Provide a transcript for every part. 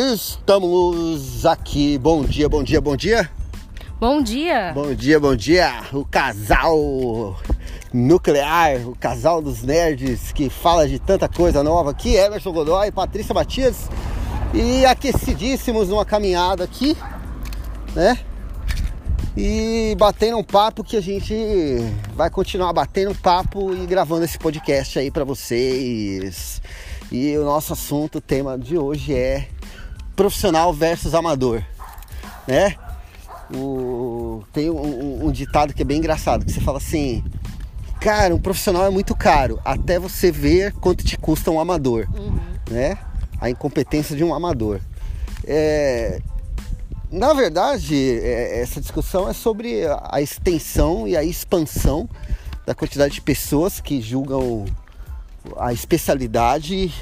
Estamos aqui. Bom dia, bom dia, bom dia. Bom dia. Bom dia, bom dia. O casal nuclear, o casal dos nerds que fala de tanta coisa nova aqui, Emerson Godoy e Patrícia Matias. E aquecidíssimos numa caminhada aqui, né? E batendo um papo que a gente vai continuar batendo um papo e gravando esse podcast aí para vocês. E o nosso assunto, o tema de hoje é profissional versus amador, né? O, tem um, um, ditado que é bem engraçado, que você fala assim, cara, um profissional é muito caro, até você ver quanto te custa um amador, uhum. né? A incompetência de um amador. É, na verdade, é, essa discussão é sobre a extensão e a expansão da quantidade de pessoas que julgam a especialidade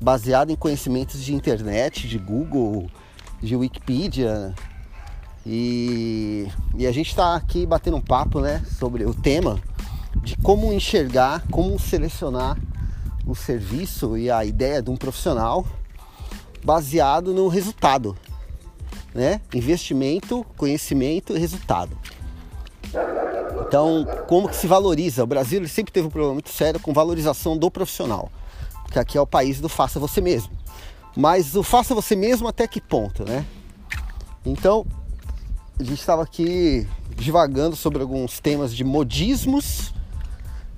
baseado em conhecimentos de internet, de Google, de Wikipedia. E, e a gente está aqui batendo um papo né, sobre o tema de como enxergar, como selecionar o serviço e a ideia de um profissional baseado no resultado. Né? Investimento, conhecimento e resultado. Então, como que se valoriza? O Brasil sempre teve um problema muito sério com valorização do profissional que aqui é o país do faça você mesmo. Mas o faça você mesmo até que ponto, né? Então, a gente estava aqui divagando sobre alguns temas de modismos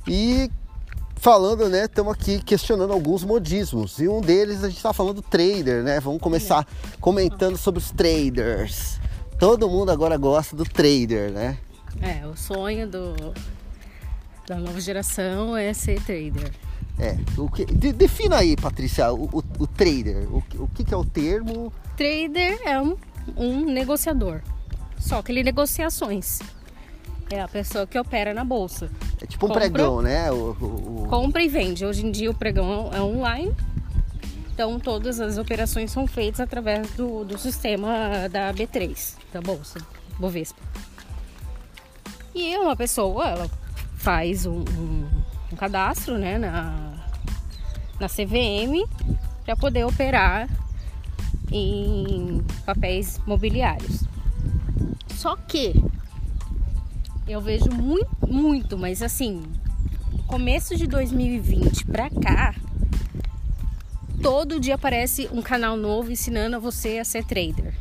e falando, né? Estamos aqui questionando alguns modismos. E um deles a gente está falando do trader, né? Vamos começar comentando sobre os traders. Todo mundo agora gosta do trader, né? É, o sonho do, da nova geração é ser trader. É, o que, de, defina aí, Patrícia, o, o, o trader. O, o que, que, é o termo? Trader é um, um negociador. Só que ele negocia ações. É a pessoa que opera na bolsa. É tipo um compra, pregão, né? O, Compra e vende. Hoje em dia o pregão é online. Então todas as operações são feitas através do, do sistema da B3, da bolsa, Bovespa. E uma pessoa, ela faz um, um um cadastro né, na, na CVM para poder operar em papéis mobiliários. Só que eu vejo muito, muito, mas assim, começo de 2020 para cá, todo dia aparece um canal novo ensinando a você a ser trader.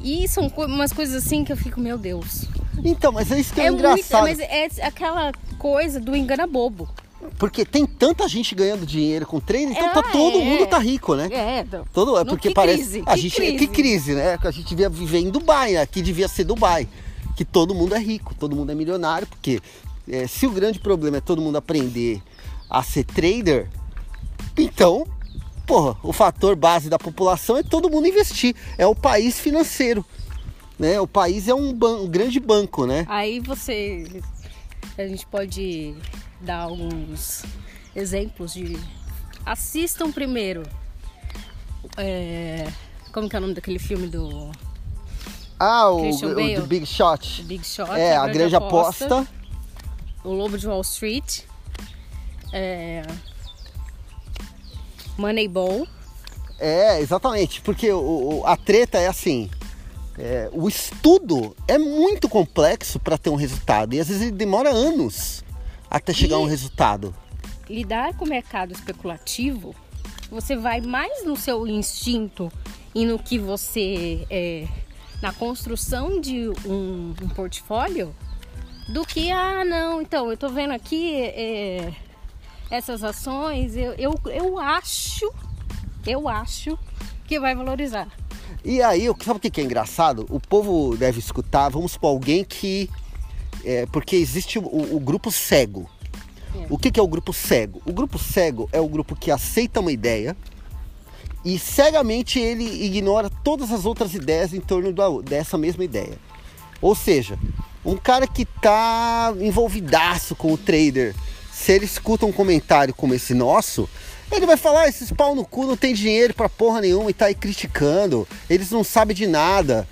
E são umas coisas assim que eu fico, meu Deus. Então, mas é isso que é, é engraçado. Muito, mas é aquela coisa do engana bobo. Porque tem tanta gente ganhando dinheiro com treino, então tá, ah, todo é. mundo tá rico, né? É, todo, é porque parece. Crise, a que gente, crise. Que crise, né? A gente devia viver em Dubai, aqui devia ser Dubai. Que todo mundo é rico, todo mundo é milionário, porque é, se o grande problema é todo mundo aprender a ser trader, então, porra, o fator base da população é todo mundo investir. É o país financeiro. Né? O país é um, ban um grande banco, né? Aí você a gente pode dar alguns exemplos de. Assistam primeiro. É... Como que é o nome daquele filme do. Ah, o, o, o Big Shot. Big Shot. É, a, a grande aposta. aposta. O Lobo de Wall Street. É... Moneyball. É, exatamente. Porque o, a treta é assim. É, o estudo é muito complexo para ter um resultado e às vezes ele demora anos até chegar a um resultado. Lidar com o mercado especulativo, você vai mais no seu instinto e no que você é, na construção de um, um, portfólio do que ah não então eu tô vendo aqui é, essas ações eu, eu, eu acho eu acho que vai valorizar e aí, sabe o que é engraçado? O povo deve escutar, vamos supor, alguém que. É, porque existe o, o grupo cego. É. O que, que é o grupo cego? O grupo cego é o grupo que aceita uma ideia e cegamente ele ignora todas as outras ideias em torno da, dessa mesma ideia. Ou seja, um cara que está envolvidaço com o trader, se ele escuta um comentário como esse nosso, ele vai falar, esses pau no cu não tem dinheiro pra porra nenhuma e tá aí criticando. Eles não sabem de nada.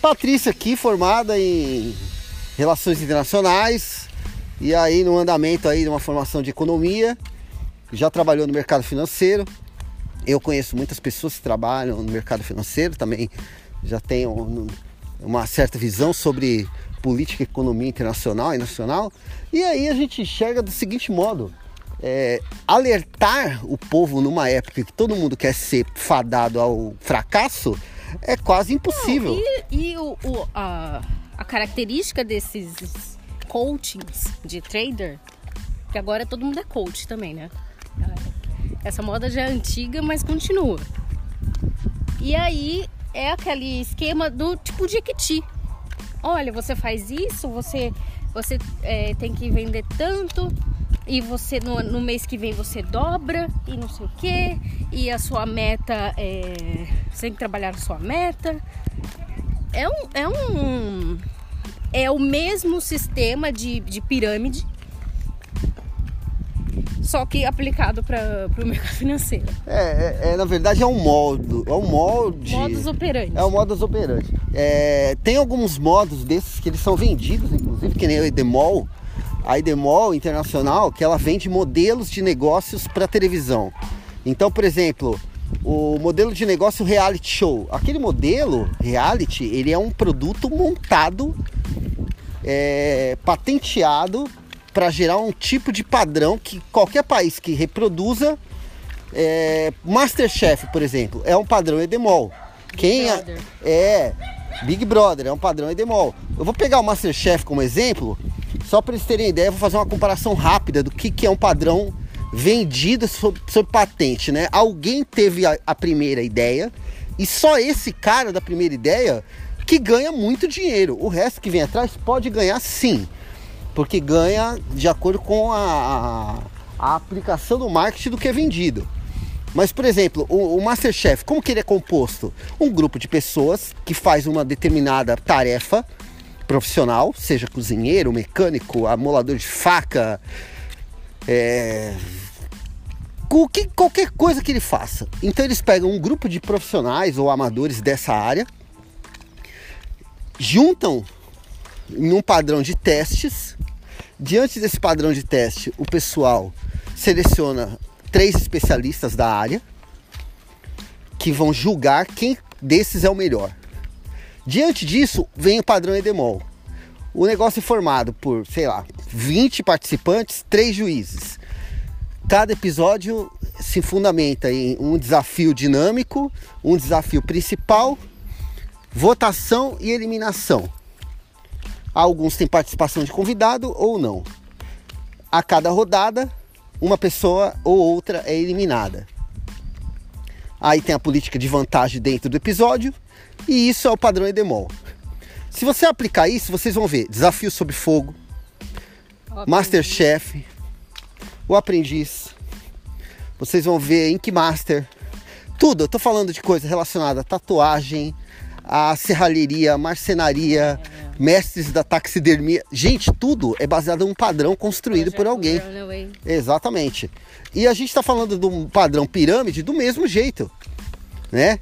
Patrícia aqui, formada em Relações Internacionais, e aí no andamento aí de uma formação de economia, já trabalhou no mercado financeiro. Eu conheço muitas pessoas que trabalham no mercado financeiro também, já tenho uma certa visão sobre política economia internacional e nacional. E aí a gente enxerga do seguinte modo: é, alertar o povo numa época que todo mundo quer ser fadado ao fracasso é quase impossível. Não, e, e o, o, a, a característica desses coachings de trader, que agora todo mundo é coach também, né? Essa moda já é antiga, mas continua. E aí é aquele esquema do tipo de Equiti. Olha, você faz isso, você, você é, tem que vender tanto, e você no, no, mês que vem você dobra e não sei o que, e a sua meta é. Você tem que trabalhar a sua meta. É um. É, um, é o mesmo sistema de, de pirâmide só que aplicado para o mercado financeiro. É, é, é, na verdade é um modo, é um molde. Modus operandi. É um modus operandi. É, tem alguns modos desses que eles são vendidos, inclusive, que nem o Edemol, a Edemol Internacional, que ela vende modelos de negócios para televisão. Então, por exemplo, o modelo de negócio reality show. Aquele modelo reality, ele é um produto montado, é, patenteado para gerar um tipo de padrão que qualquer país que reproduza é, Masterchef, por exemplo, é um padrão Edemol. Big Quem é, é Big Brother, é um padrão Edemol. Eu vou pegar o Masterchef como exemplo, só para eles terem ideia, vou fazer uma comparação rápida do que, que é um padrão vendido sob, sob patente, né? Alguém teve a, a primeira ideia e só esse cara da primeira ideia que ganha muito dinheiro. O resto que vem atrás pode ganhar sim porque ganha de acordo com a, a, a aplicação do marketing do que é vendido. Mas, por exemplo, o, o, Masterchef, como que ele é composto? Um grupo de pessoas que faz uma determinada tarefa profissional, seja cozinheiro, mecânico, amolador de faca, é, que, qualquer coisa que ele faça. Então eles pegam um grupo de profissionais ou amadores dessa área, juntam em um padrão de testes Diante desse padrão de teste, o pessoal seleciona três especialistas da área que vão julgar quem desses é o melhor. Diante disso, vem o padrão Edemol. O negócio é formado por, sei lá, 20 participantes, três juízes. Cada episódio se fundamenta em um desafio dinâmico, um desafio principal, votação e eliminação. Alguns têm participação de convidado ou não. A cada rodada, uma pessoa ou outra é eliminada. Aí tem a política de vantagem dentro do episódio, e isso é o padrão Edemol. Se você aplicar isso, vocês vão ver Desafio sob Fogo, Masterchef, O Aprendiz, vocês vão ver Ink Master, tudo. Eu tô falando de coisa relacionada a tatuagem, a serralheria, marcenaria, mestres da taxidermia. Gente, tudo é baseado em um padrão construído por alguém. Exatamente. E a gente está falando de um padrão pirâmide do mesmo jeito, né?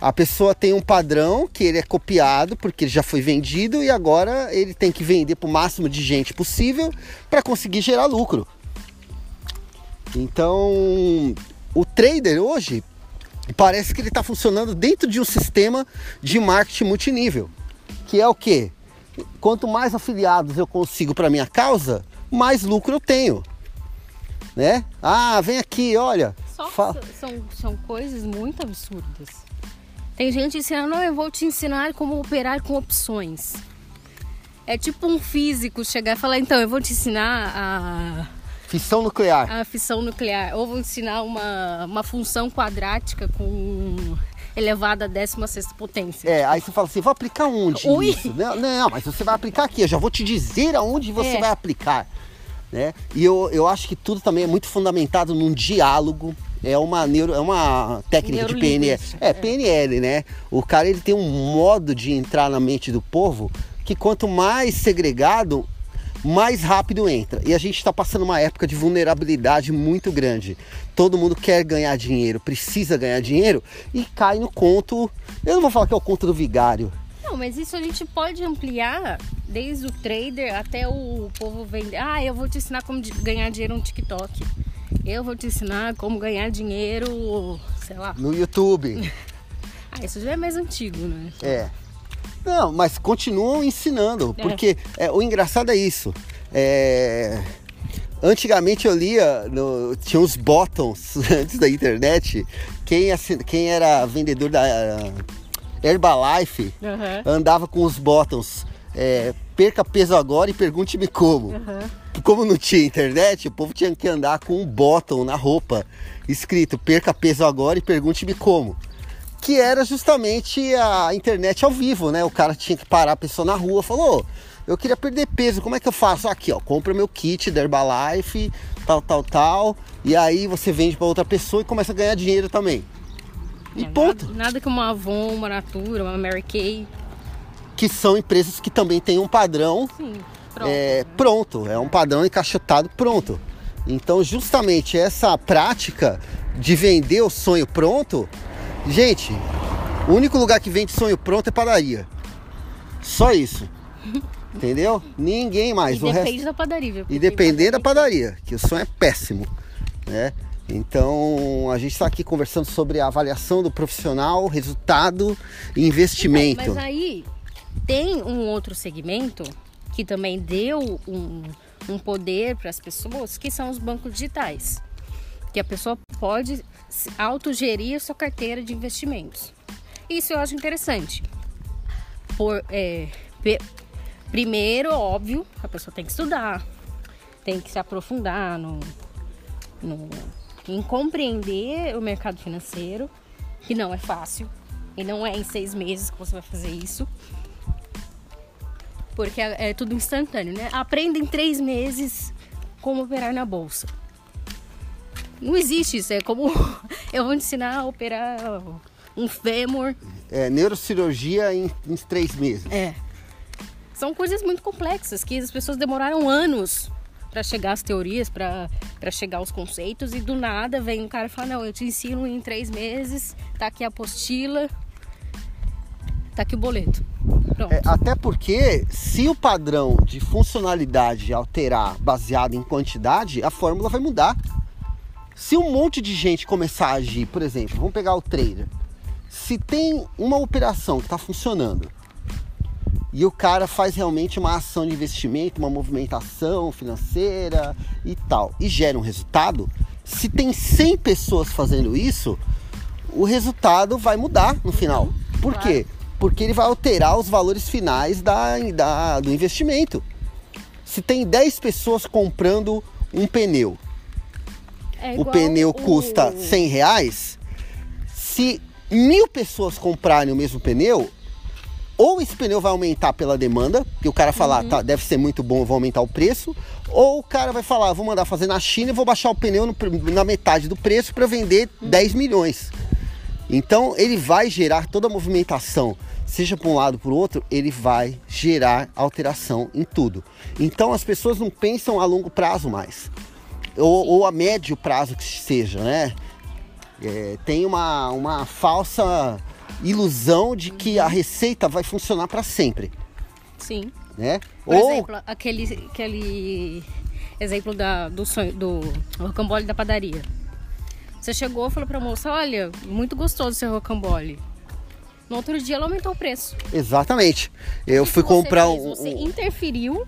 A pessoa tem um padrão que ele é copiado porque ele já foi vendido e agora ele tem que vender para o máximo de gente possível para conseguir gerar lucro. Então, o trader hoje parece que ele está funcionando dentro de um sistema de marketing multinível, que é o que? Quanto mais afiliados eu consigo para minha causa, mais lucro eu tenho, né? Ah, vem aqui, olha. Só são, são coisas muito absurdas. Tem gente ensinando, não, eu vou te ensinar como operar com opções. É tipo um físico chegar e falar, então, eu vou te ensinar a Fissão nuclear. A fissão nuclear. Ou vou ensinar uma, uma função quadrática com elevada a 16 potência. É, aí você fala assim, vou aplicar onde Ui. isso? Não, não, mas você vai aplicar aqui, eu já vou te dizer aonde você é. vai aplicar. Né? E eu, eu acho que tudo também é muito fundamentado num diálogo. É uma, neuro, é uma técnica de PNL. É, é, PNL, né? O cara ele tem um modo de entrar na mente do povo que quanto mais segregado, mais rápido entra. E a gente está passando uma época de vulnerabilidade muito grande. Todo mundo quer ganhar dinheiro, precisa ganhar dinheiro e cai no conto. Eu não vou falar que é o conto do vigário. Não, mas isso a gente pode ampliar desde o trader até o povo vender. Ah, eu vou te ensinar como ganhar dinheiro no TikTok. Eu vou te ensinar como ganhar dinheiro, sei lá. No YouTube. ah, isso já é mais antigo, né? É. Não, mas continuam ensinando, é. porque é, o engraçado é isso. É, antigamente eu lia, no, tinha uns bottoms antes da internet. Quem, quem era vendedor da uh, Herbalife uhum. andava com os bottoms. É, perca peso agora e pergunte-me como. Uhum. Como não tinha internet, o povo tinha que andar com um bottom na roupa escrito perca peso agora e pergunte-me como que era justamente a internet ao vivo, né? O cara tinha que parar a pessoa na rua, falou: "Eu queria perder peso, como é que eu faço?" Aqui, ó, compra meu kit da Herbalife, tal, tal, tal, e aí você vende para outra pessoa e começa a ganhar dinheiro também. E é, ponto. Nada, nada que uma Avon, uma Natura, uma Mary Kay, que são empresas que também têm um padrão Sim, pronto, é, né? pronto, é um padrão encaixotado pronto. Então, justamente essa prática de vender o sonho pronto Gente, o único lugar que vende sonho pronto é padaria. Só isso. Entendeu? Ninguém mais. E o depende resto... da padaria. Viu? E depender da padaria, que o sonho é péssimo. Né? Então, a gente está aqui conversando sobre a avaliação do profissional, resultado e investimento. Então, mas aí tem um outro segmento que também deu um, um poder para as pessoas, que são os bancos digitais. Que a pessoa pode autogerir sua carteira de investimentos. Isso eu acho interessante. Por, é, primeiro, óbvio, a pessoa tem que estudar, tem que se aprofundar no, no, em compreender o mercado financeiro, que não é fácil, e não é em seis meses que você vai fazer isso. Porque é, é tudo instantâneo, né? Aprenda em três meses como operar na bolsa. Não existe isso. É como eu vou ensinar a operar um fêmur. É, neurocirurgia em, em três meses. É. São coisas muito complexas que as pessoas demoraram anos para chegar às teorias, para chegar aos conceitos e do nada vem um cara e fala: Não, eu te ensino em três meses, tá aqui a apostila, tá aqui o boleto. É, até porque, se o padrão de funcionalidade alterar baseado em quantidade, a fórmula vai mudar. Se um monte de gente começar a agir, por exemplo, vamos pegar o trader. Se tem uma operação que está funcionando e o cara faz realmente uma ação de investimento, uma movimentação financeira e tal, e gera um resultado, se tem 100 pessoas fazendo isso, o resultado vai mudar no final. Por quê? Porque ele vai alterar os valores finais da, da, do investimento. Se tem 10 pessoas comprando um pneu é o pneu o... custa 100 reais, se mil pessoas comprarem o mesmo pneu, ou esse pneu vai aumentar pela demanda, que o cara falar, uhum. tá, deve ser muito bom, vou aumentar o preço, ou o cara vai falar, vou mandar fazer na China e vou baixar o pneu no, na metade do preço para vender uhum. 10 milhões. Então ele vai gerar toda a movimentação, seja para um lado ou para o outro, ele vai gerar alteração em tudo. Então as pessoas não pensam a longo prazo mais ou, ou, a médio prazo que seja, né? É, tem uma, uma falsa ilusão de que a receita vai funcionar para sempre. Sim. Né? Por ou... exemplo, aquele, aquele exemplo da, do sonho do rocambole da padaria. Você chegou e falou para a moça, olha, muito gostoso seu rocambole. No outro dia ela aumentou o preço. Exatamente. Eu fui comprar fez? um. Você interferiu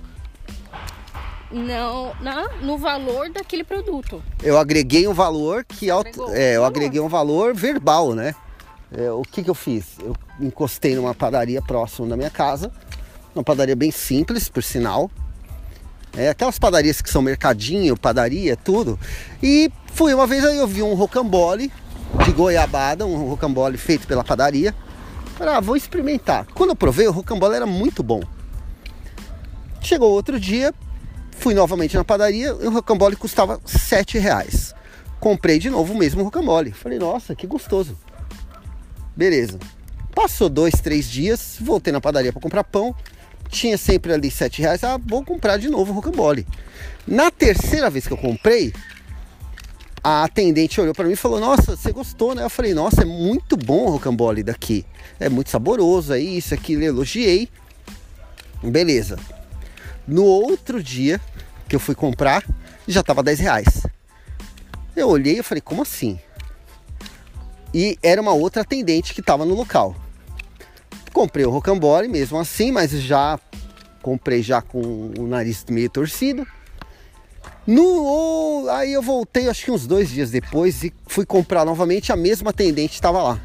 não, na, no valor daquele produto. Eu agreguei um valor que alto, é, eu agreguei um valor verbal, né? É, o que, que eu fiz? Eu encostei numa padaria próxima da minha casa, uma padaria bem simples, por sinal. É, aquelas padarias que são mercadinho, padaria, tudo. E fui uma vez aí eu vi um rocambole de goiabada, um rocambole feito pela padaria. Falei, ah, vou experimentar. Quando eu provei, o rocambole era muito bom. Chegou outro dia, Fui novamente na padaria e o rocambole custava sete reais. Comprei de novo o mesmo rocambole. Falei, nossa, que gostoso. Beleza. Passou dois, três dias, voltei na padaria para comprar pão. Tinha sempre ali sete reais. Ah, vou comprar de novo o rocambole. Na terceira vez que eu comprei, a atendente olhou para mim e falou: Nossa, você gostou, né? Eu falei: Nossa, é muito bom o rocambole daqui. É muito saboroso, é isso, aquilo. Elogiei. Beleza. No outro dia que eu fui comprar, já tava 10 reais. Eu olhei e falei, como assim? E era uma outra atendente que estava no local. Comprei o rocambole mesmo assim, mas já comprei já com o nariz meio torcido. No, aí eu voltei, acho que uns dois dias depois, e fui comprar novamente. A mesma atendente estava lá.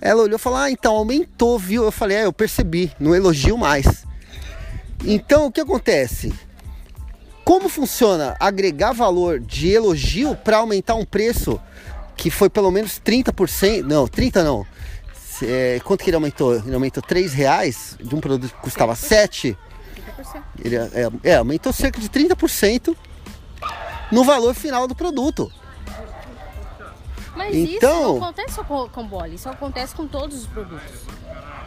Ela olhou e falou: Ah, então aumentou, viu? Eu falei: É, eu percebi, não elogio mais. Então o que acontece? Como funciona agregar valor de elogio para aumentar um preço que foi pelo menos 30%? Não, 30 não. É, quanto que ele aumentou? Ele aumentou 3 reais de um produto que custava 7. Ele é, é, aumentou cerca de 30% no valor final do produto. Mas então, isso não acontece só com, com Bole, isso acontece com todos os produtos.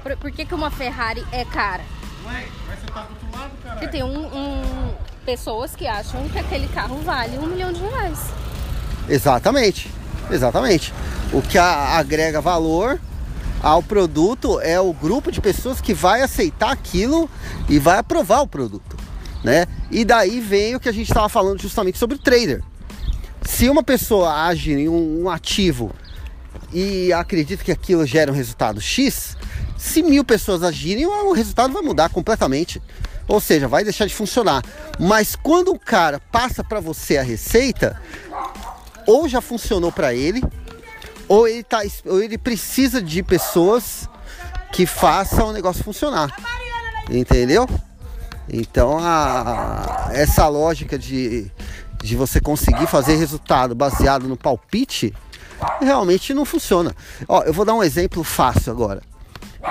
Por, por que, que uma Ferrari é cara? Mas você tá do outro lado, cara. Porque tem um, um, pessoas que acham que aquele carro vale um milhão de reais. Exatamente, exatamente. O que a, agrega valor ao produto é o grupo de pessoas que vai aceitar aquilo e vai aprovar o produto, né? E daí vem o que a gente estava falando justamente sobre o trader. Se uma pessoa age em um, um ativo e acredita que aquilo gera um resultado X, se mil pessoas agirem, o resultado vai mudar completamente. Ou seja, vai deixar de funcionar. Mas quando o cara passa para você a receita, ou já funcionou para ele, ou ele, tá, ou ele precisa de pessoas que façam o negócio funcionar. Entendeu? Então a, essa lógica de, de você conseguir fazer resultado baseado no palpite realmente não funciona. Ó, eu vou dar um exemplo fácil agora.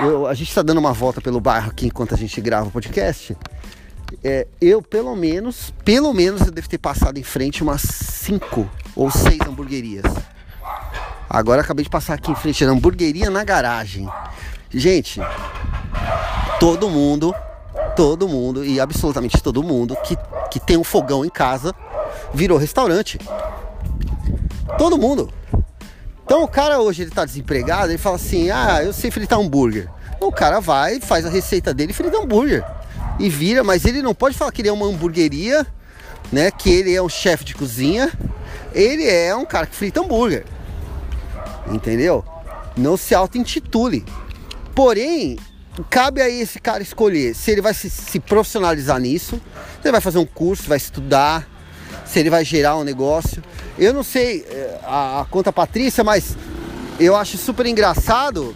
Eu, a gente está dando uma volta pelo bairro aqui enquanto a gente grava o podcast. É, eu pelo menos, pelo menos eu devo ter passado em frente umas cinco ou seis hamburguerias. Agora acabei de passar aqui em frente a hamburgueria na garagem. Gente, todo mundo, todo mundo e absolutamente todo mundo que, que tem um fogão em casa virou restaurante. Todo mundo. Então o cara hoje ele tá desempregado, ele fala assim: "Ah, eu sei fritar hambúrguer". O cara vai, faz a receita dele frita hambúrguer. E vira, mas ele não pode falar que ele é uma hamburgueria, né? Que ele é um chefe de cozinha. Ele é um cara que frita hambúrguer. Entendeu? Não se auto-intitule. Porém, cabe a esse cara escolher se ele vai se, se, profissionalizar nisso, se ele vai fazer um curso, vai estudar, se ele vai gerar um negócio. Eu não sei eh, a, a conta Patrícia, mas eu acho super engraçado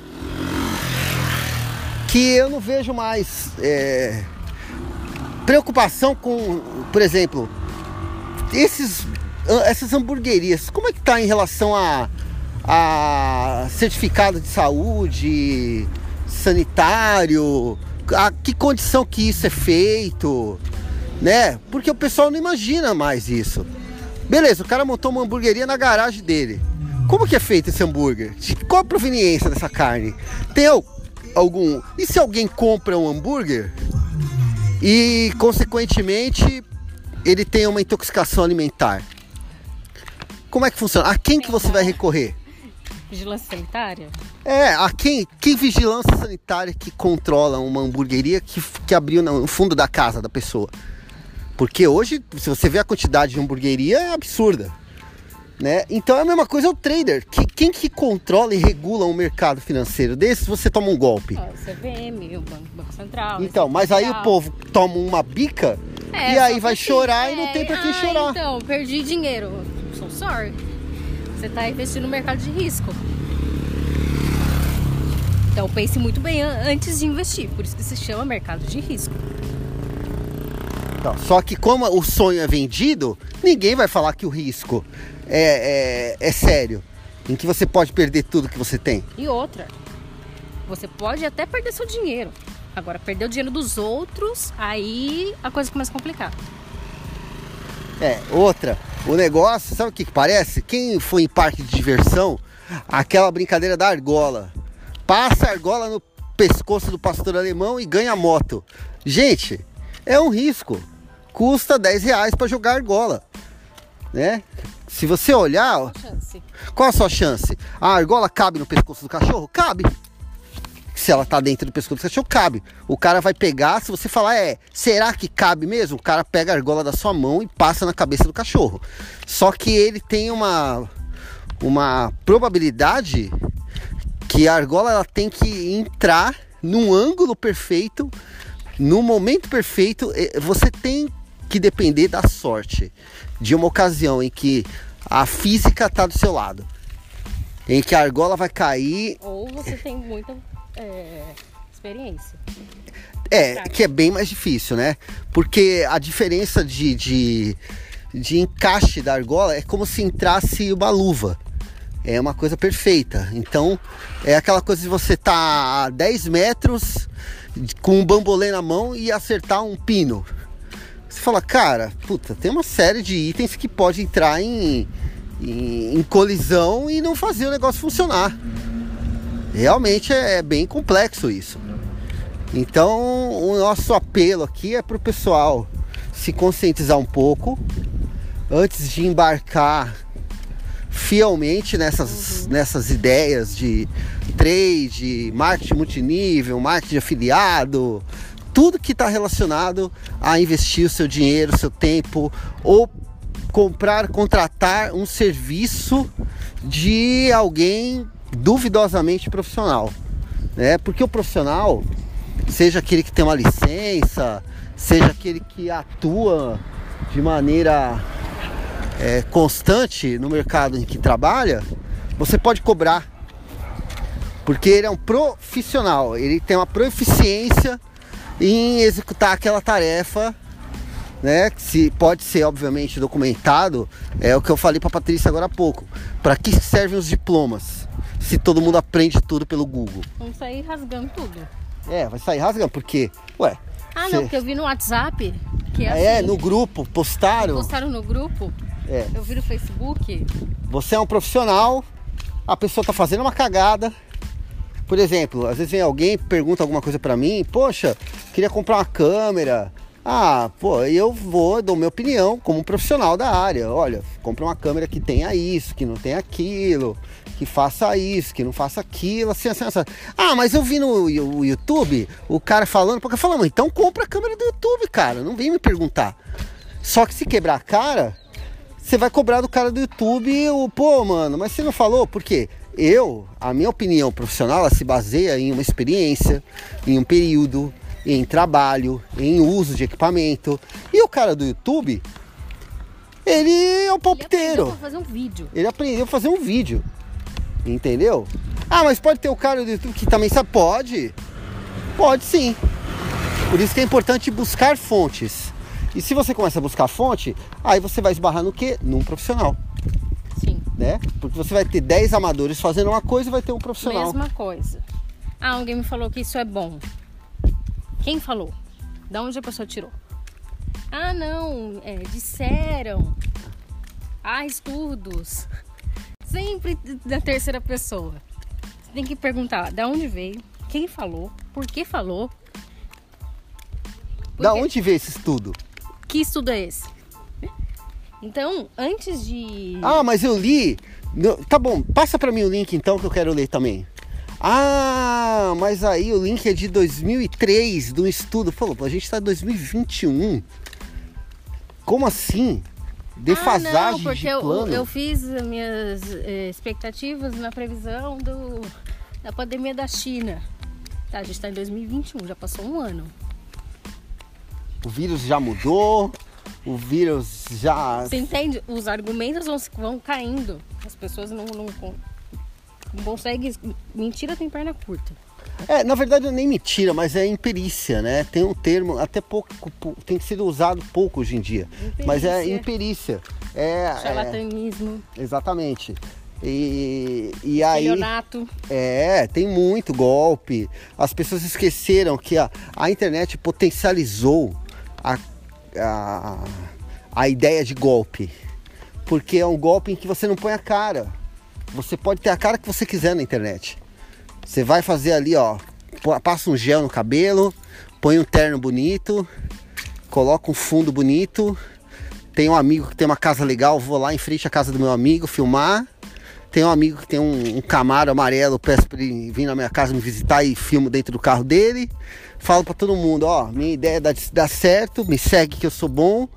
que eu não vejo mais é, preocupação com, por exemplo, esses, essas hamburguerias. Como é que tá em relação a, a certificado de saúde, sanitário, a que condição que isso é feito, né? Porque o pessoal não imagina mais isso. Beleza, o cara montou uma hamburgueria na garagem dele. Como que é feito esse hambúrguer? Qual a proveniência dessa carne? Tem algum. E se alguém compra um hambúrguer e, consequentemente, ele tem uma intoxicação alimentar? Como é que funciona? A quem que você vai recorrer? Vigilância sanitária? É, a quem, quem vigilância sanitária que controla uma hamburgueria que, que abriu no fundo da casa da pessoa? Porque hoje, se você vê a quantidade de hamburgueria, é absurda. Né? Então é a mesma coisa o trader. Que, quem que controla e regula um mercado financeiro desse você toma um golpe? Ah, o CVM, o Banco, Banco Central. Então, mas aí o povo toma uma bica é, e aí vai chorar é, e não tem pra quem ah, chorar. Então, perdi dinheiro. So sorry. Você está investindo no mercado de risco. Então pense muito bem antes de investir. Por isso que se chama mercado de risco. Então, só que como o sonho é vendido, ninguém vai falar que o risco é, é, é sério. Em que você pode perder tudo que você tem. E outra, você pode até perder seu dinheiro. Agora, perder o dinheiro dos outros, aí a coisa começa a complicar. É, outra, o negócio, sabe o que, que parece? Quem foi em parque de diversão, aquela brincadeira da argola. Passa a argola no pescoço do pastor alemão e ganha moto. Gente, é um risco. Custa 10 reais para jogar argola. Né? Se você olhar, qual a sua chance? A argola cabe no pescoço do cachorro? Cabe. se ela tá dentro do pescoço do cachorro, cabe. O cara vai pegar, se você falar, é, será que cabe mesmo? O cara pega a argola da sua mão e passa na cabeça do cachorro. Só que ele tem uma, uma probabilidade que a argola ela tem que entrar num ângulo perfeito, no momento perfeito. Você tem que depender da sorte de uma ocasião em que a física está do seu lado, em que a argola vai cair. Ou você tem muita é, experiência. É, que é bem mais difícil, né? Porque a diferença de, de, de encaixe da argola é como se entrasse uma luva. É uma coisa perfeita. Então, é aquela coisa de você estar tá a 10 metros com um bambolê na mão e acertar um pino. Você fala, cara, puta, tem uma série de itens que pode entrar em, em, em colisão e não fazer o negócio funcionar. Realmente é, é bem complexo isso. Então, o nosso apelo aqui é para o pessoal se conscientizar um pouco antes de embarcar fielmente nessas, uhum. nessas ideias de trade, marketing multinível, marketing afiliado, tudo que está relacionado a investir o seu dinheiro, o seu tempo ou comprar, contratar um serviço de alguém duvidosamente profissional, né? Porque o profissional, seja aquele que tem uma licença, seja aquele que atua de maneira é, constante no mercado em que trabalha, você pode cobrar, porque ele é um profissional, ele tem uma proficiência em executar aquela tarefa, né? Que se pode ser obviamente documentado, é o que eu falei para Patrícia agora há pouco. Para que servem os diplomas? Se todo mundo aprende tudo pelo Google. Vamos sair rasgando tudo. É, vai sair rasgando porque, ué. Ah, cê... não, porque eu vi no WhatsApp que é, é assim, no grupo, postaram. Postaram no grupo? É. Eu vi no Facebook. Você é um profissional, a pessoa tá fazendo uma cagada, por exemplo, às vezes vem alguém pergunta alguma coisa para mim, poxa, queria comprar uma câmera. Ah, pô, eu vou, dou minha opinião como um profissional da área. Olha, compra uma câmera que tenha isso, que não tenha aquilo, que faça isso, que não faça aquilo, assim, assim, assim. Ah, mas eu vi no YouTube o cara falando, porque eu falo, então compra a câmera do YouTube, cara, não vem me perguntar. Só que se quebrar a cara, você vai cobrar do cara do YouTube o, pô, mano, mas você não falou, por quê? Eu, a minha opinião profissional, ela se baseia em uma experiência, em um período, em trabalho, em uso de equipamento. E o cara do YouTube, ele é o palpiteiro. Ele aprendeu a fazer um vídeo. Ele aprendeu a fazer um vídeo. Entendeu? Ah, mas pode ter o cara do YouTube que também sabe? Pode. Pode sim. Por isso que é importante buscar fontes. E se você começa a buscar fonte, aí você vai esbarrar no quê? Num profissional né? Porque você vai ter 10 amadores fazendo uma coisa e vai ter um profissional. Mesma coisa. Ah, alguém me falou que isso é bom. Quem falou? Da onde a pessoa tirou? Ah, não, é, disseram. Ah, estudos. Sempre da terceira pessoa. Você tem que perguntar da onde veio, quem falou, por que falou. Por da onde veio esse estudo? Que estudo é esse? Então, antes de. Ah, mas eu li. Tá bom, passa para mim o link então que eu quero ler também. Ah, mas aí o link é de 2003, do estudo. Falou, a gente tá em 2021. Como assim? Defasagem ah, não, porque de plano? Eu, eu fiz minhas eh, expectativas na previsão do, da pandemia da China. Tá, a gente tá em 2021, já passou um ano. O vírus já mudou o vírus já. Você entende? Os argumentos vão, vão caindo. As pessoas não, não, não conseguem. Mentira tem perna curta. É, na verdade nem mentira, mas é imperícia, né? Tem um termo, até pouco, tem sido usado pouco hoje em dia. Imperícia. Mas é imperícia. É, Charlatanismo. É, exatamente. E, e aí. Estelionato. É, tem muito golpe. As pessoas esqueceram que a, a internet potencializou a a, a ideia de golpe. Porque é um golpe em que você não põe a cara. Você pode ter a cara que você quiser na internet. Você vai fazer ali, ó, passa um gel no cabelo, põe um terno bonito, coloca um fundo bonito. Tem um amigo que tem uma casa legal, vou lá em frente à casa do meu amigo filmar Tem um amigo que tem um, um Camaro amarelo, peço pra ele vir na minha casa me visitar e filmo dentro do carro dele. Falo para todo mundo, ó, minha ideia é dar, dar certo, me segue que eu sou bom.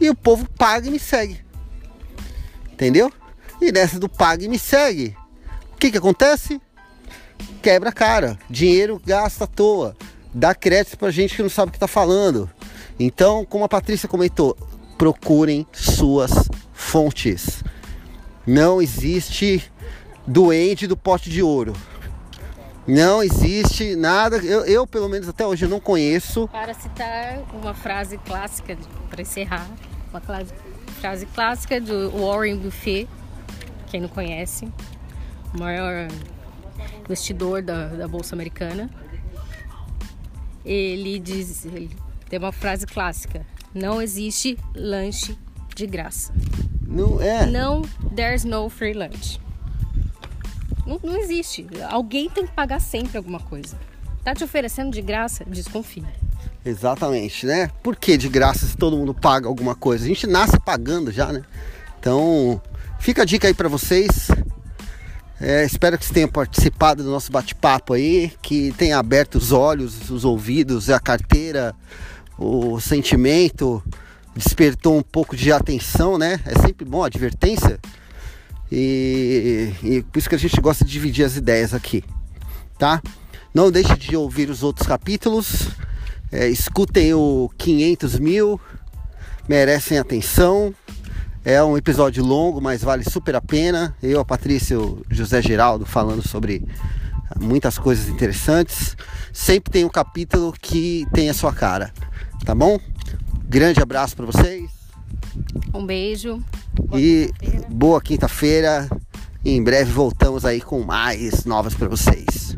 E o povo paga e me segue. Entendeu? E nessa do paga e me segue, o que que acontece? Quebra a cara, dinheiro gasta à toa, dá crédito pra gente que não sabe o que tá falando. Então, como a Patrícia comentou, procurem suas fontes. Não existe doente do pote de ouro. Não existe nada. Eu, eu, pelo menos até hoje, não conheço. Para citar uma frase clássica, para encerrar, uma frase clássica do Warren Buffett, quem não conhece, o maior investidor da, da Bolsa Americana. Ele diz, ele tem uma frase clássica: não existe lanche de graça. Não é. Não, there's no free lunch. Não, não existe. Alguém tem que pagar sempre alguma coisa. Tá te oferecendo de graça? Desconfie. Exatamente, né? Por que de graça se todo mundo paga alguma coisa? A gente nasce pagando já, né? Então, fica a dica aí para vocês. É, espero que vocês tenham participado do nosso bate-papo aí, que tenha aberto os olhos, os ouvidos, a carteira, o sentimento, despertou um pouco de atenção, né? É sempre bom a advertência. E, e por isso que a gente gosta de dividir as ideias aqui, tá? Não deixe de ouvir os outros capítulos. É, escutem o 500 mil, merecem atenção. É um episódio longo, mas vale super a pena. Eu, a Patrícia o José Geraldo falando sobre muitas coisas interessantes. Sempre tem um capítulo que tem a sua cara, tá bom? Grande abraço para vocês. Um beijo. Boa e quinta boa quinta-feira. Em breve voltamos aí com mais novas para vocês.